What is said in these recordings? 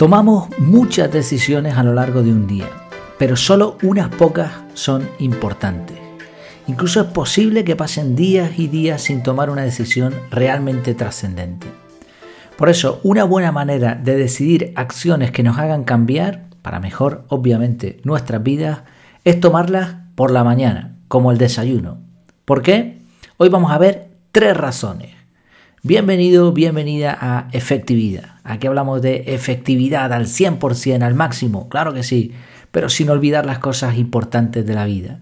Tomamos muchas decisiones a lo largo de un día, pero solo unas pocas son importantes. Incluso es posible que pasen días y días sin tomar una decisión realmente trascendente. Por eso, una buena manera de decidir acciones que nos hagan cambiar, para mejor obviamente nuestras vidas, es tomarlas por la mañana, como el desayuno. ¿Por qué? Hoy vamos a ver tres razones. Bienvenido, bienvenida a Efectividad. Aquí hablamos de efectividad al 100%, al máximo, claro que sí, pero sin olvidar las cosas importantes de la vida.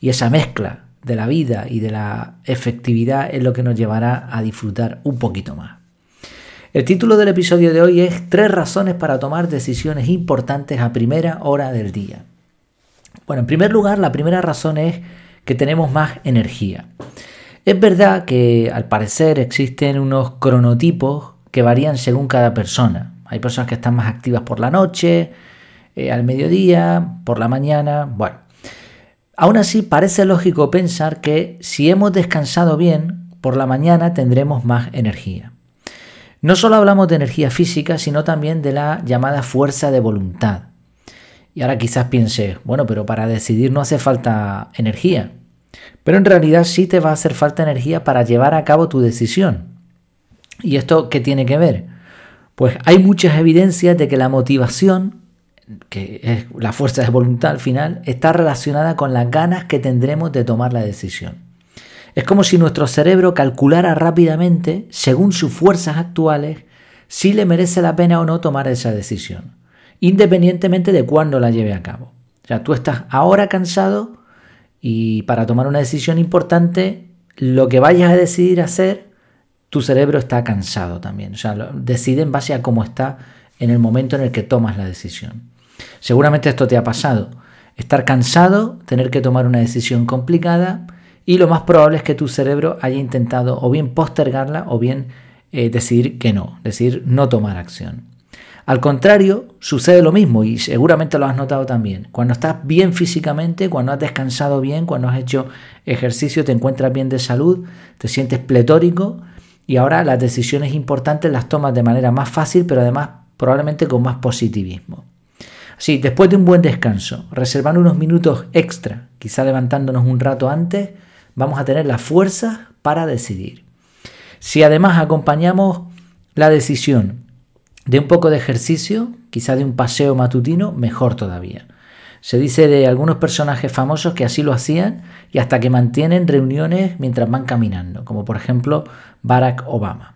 Y esa mezcla de la vida y de la efectividad es lo que nos llevará a disfrutar un poquito más. El título del episodio de hoy es Tres razones para tomar decisiones importantes a primera hora del día. Bueno, en primer lugar, la primera razón es que tenemos más energía. Es verdad que al parecer existen unos cronotipos que varían según cada persona. Hay personas que están más activas por la noche, eh, al mediodía, por la mañana. Bueno, aún así parece lógico pensar que si hemos descansado bien, por la mañana tendremos más energía. No solo hablamos de energía física, sino también de la llamada fuerza de voluntad. Y ahora quizás piense, bueno, pero para decidir no hace falta energía. Pero en realidad sí te va a hacer falta energía para llevar a cabo tu decisión. ¿Y esto qué tiene que ver? Pues hay muchas evidencias de que la motivación, que es la fuerza de voluntad al final, está relacionada con las ganas que tendremos de tomar la decisión. Es como si nuestro cerebro calculara rápidamente, según sus fuerzas actuales, si le merece la pena o no tomar esa decisión, independientemente de cuándo la lleve a cabo. O sea, tú estás ahora cansado, y para tomar una decisión importante, lo que vayas a decidir hacer, tu cerebro está cansado también. O sea, decide en base a cómo está en el momento en el que tomas la decisión. Seguramente esto te ha pasado. Estar cansado, tener que tomar una decisión complicada y lo más probable es que tu cerebro haya intentado o bien postergarla o bien eh, decidir que no, decidir no tomar acción. Al contrario, sucede lo mismo y seguramente lo has notado también. Cuando estás bien físicamente, cuando has descansado bien, cuando has hecho ejercicio, te encuentras bien de salud, te sientes pletórico y ahora las decisiones importantes las tomas de manera más fácil, pero además probablemente con más positivismo. Así, después de un buen descanso, reservando unos minutos extra, quizá levantándonos un rato antes, vamos a tener la fuerza para decidir. Si además acompañamos la decisión de un poco de ejercicio, quizá de un paseo matutino, mejor todavía. Se dice de algunos personajes famosos que así lo hacían y hasta que mantienen reuniones mientras van caminando, como por ejemplo Barack Obama.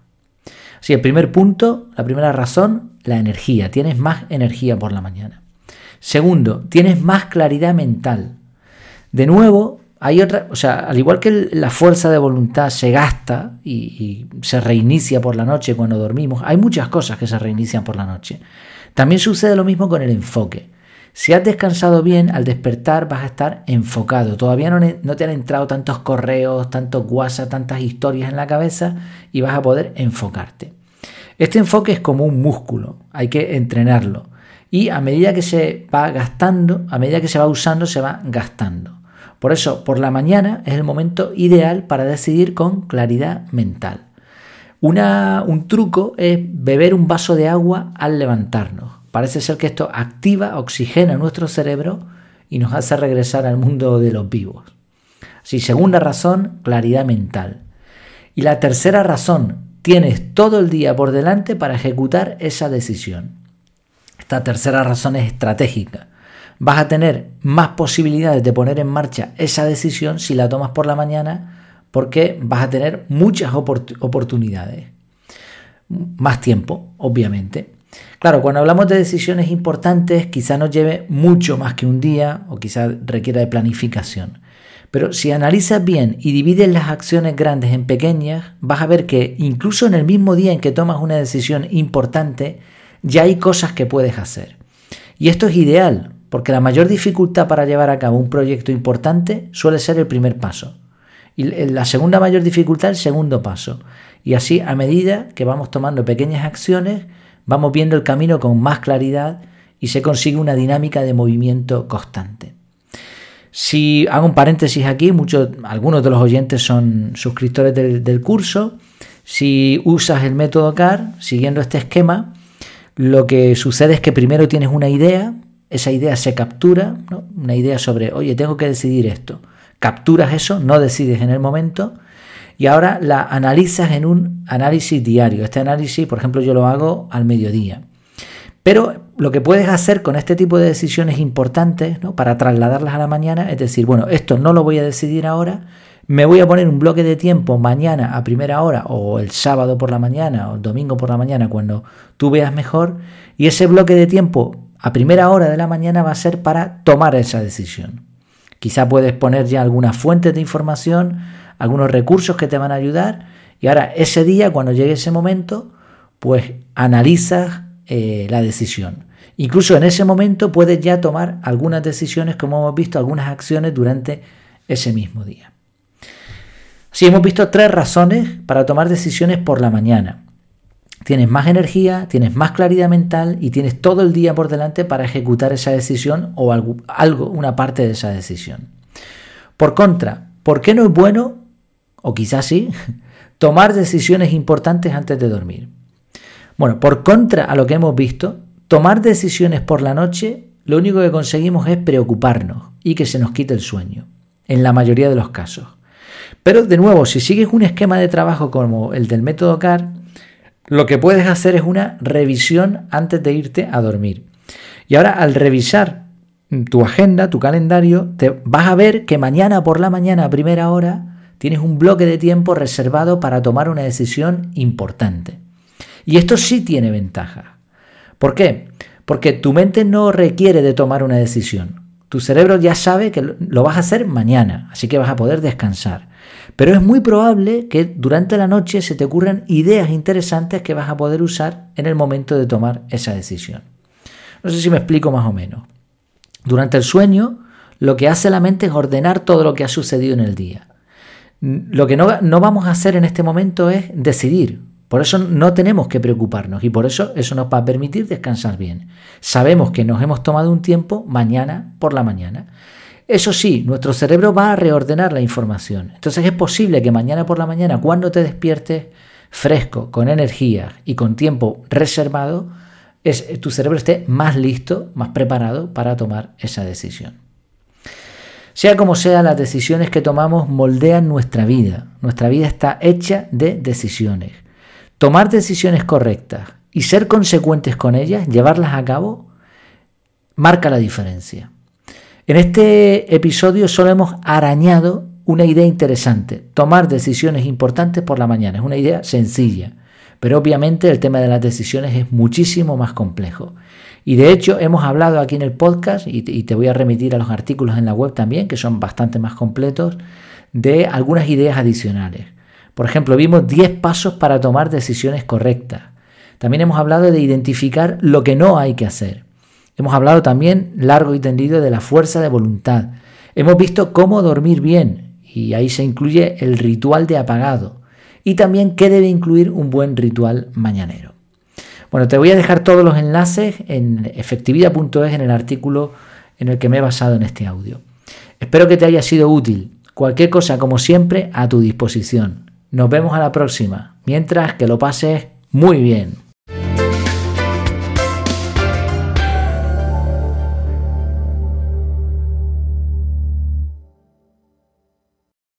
Así, el primer punto, la primera razón, la energía. Tienes más energía por la mañana. Segundo, tienes más claridad mental. De nuevo, hay otra, o sea, al igual que la fuerza de voluntad se gasta y, se reinicia por la noche cuando dormimos, hay muchas cosas que se reinician por la noche. También sucede lo mismo con el enfoque. Si has descansado bien, al despertar vas a estar enfocado. Todavía no, no te han entrado tantos correos, tantos WhatsApp, tantas historias en la cabeza y vas a poder enfocarte. Este enfoque es como un músculo, hay que entrenarlo. Y a medida que se va gastando, a medida que se va usando, se va gastando. Por eso, por la mañana es el momento ideal para decidir con claridad mental. un truco es beber un vaso de agua al levantarnos. Parece ser que esto activa, oxigena nuestro cerebro y nos hace regresar al mundo de los vivos. Así, segunda razón, claridad mental. Y la tercera razón, tienes todo el día por delante para ejecutar esa decisión. Esta tercera razón es estratégica vas a tener más posibilidades de poner en marcha esa decisión si la tomas por la mañana porque vas a tener muchas oportunidades. Más tiempo, obviamente. Claro, cuando hablamos de decisiones importantes, quizá nos lleve mucho más que un día o quizá requiera de planificación. Pero si analizas bien y divides las acciones grandes en pequeñas, vas a ver que incluso en el mismo día en que tomas una decisión importante, ya hay cosas que puedes hacer. Y esto es ideal, porque la mayor dificultad para llevar a cabo un proyecto importante suele ser el primer paso. Y la segunda mayor dificultad el segundo paso. Y así, a medida que vamos tomando pequeñas acciones, vamos viendo el camino con más claridad y se consigue una dinámica de movimiento constante. Si hago un paréntesis aquí, muchos, algunos de los oyentes son suscriptores del, del curso. Si usas el método CAR, siguiendo este esquema, lo que sucede es que primero tienes una idea, esa idea se captura, una idea sobre, oye, tengo que decidir esto. Capturas eso, no decides en el momento y ahora la analizas en un análisis diario. Este análisis, por ejemplo, yo lo hago al mediodía. Pero lo que puedes hacer con este tipo de decisiones importantes ¿no? para trasladarlas a la mañana es decir, bueno, esto no lo voy a decidir ahora, me voy a poner un bloque de tiempo mañana a primera hora o el sábado por la mañana o el domingo por la mañana cuando tú veas mejor y ese bloque de tiempo a primera hora de la mañana va a ser para tomar esa decisión. Quizá puedes poner ya algunas fuentes de información, algunos recursos que te van a ayudar y ahora ese día cuando llegue ese momento pues analizas eh, la decisión. Incluso en ese momento puedes ya tomar algunas decisiones como hemos visto, algunas acciones durante ese mismo día. Sí, hemos visto tres razones para tomar decisiones por la mañana. Tienes más energía, tienes más claridad mental y tienes todo el día por delante para ejecutar esa decisión o algo, una parte de esa decisión. Por contra, ¿por qué no es bueno, o quizás sí, tomar decisiones importantes antes de dormir? Bueno, por contra a lo que hemos visto, tomar decisiones por la noche, lo único que conseguimos es preocuparnos y que se nos quite el sueño, en la mayoría de los casos. Pero de nuevo, si sigues un esquema de trabajo como el del método CAR, lo que puedes hacer es una revisión antes de irte a dormir. Y ahora al revisar tu agenda, tu calendario, te vas a ver que mañana por la mañana a primera hora tienes un bloque de tiempo reservado para tomar una decisión importante. Y esto sí tiene ventaja. ¿Por qué? Porque tu mente no requiere de tomar una decisión. Tu cerebro ya sabe que lo vas a hacer mañana, así que vas a poder descansar. Pero es muy probable que durante la noche se te ocurran ideas interesantes que vas a poder usar en el momento de tomar esa decisión. No sé si me explico más o menos. Durante el sueño, lo que hace la mente es ordenar todo lo que ha sucedido en el día. Lo que no, no vamos a hacer en este momento es decidir. Por eso no tenemos que preocuparnos y por eso eso nos va a permitir descansar bien. Sabemos que nos hemos tomado un tiempo mañana por la mañana. Eso sí, nuestro cerebro va a reordenar la información. Entonces es posible que mañana por la mañana, cuando te despiertes fresco, con energía y con tiempo reservado, es, tu cerebro esté más listo, más preparado para tomar esa decisión. Sea como sea, las decisiones que tomamos moldean nuestra vida. Nuestra vida está hecha de decisiones. Tomar decisiones correctas y ser consecuentes con ellas, llevarlas a cabo, marca la diferencia. En este episodio solo hemos arañado una idea interesante, tomar decisiones importantes por la mañana. Es una idea sencilla, pero obviamente el tema de las decisiones es muchísimo más complejo. Y de hecho hemos hablado aquí en el podcast, y te voy a remitir a los artículos en la web también, que son bastante más completos, de algunas ideas adicionales. Por ejemplo, vimos 10 pasos para tomar decisiones correctas. También hemos hablado de identificar lo que no hay que hacer. Hemos hablado también largo y tendido de la fuerza de voluntad. Hemos visto cómo dormir bien y ahí se incluye el ritual de apagado y también qué debe incluir un buen ritual mañanero. Bueno, te voy a dejar todos los enlaces en efectividad.es en el artículo en el que me he basado en este audio. Espero que te haya sido útil. Cualquier cosa, como siempre, a tu disposición. Nos vemos a la próxima, mientras que lo pases muy bien.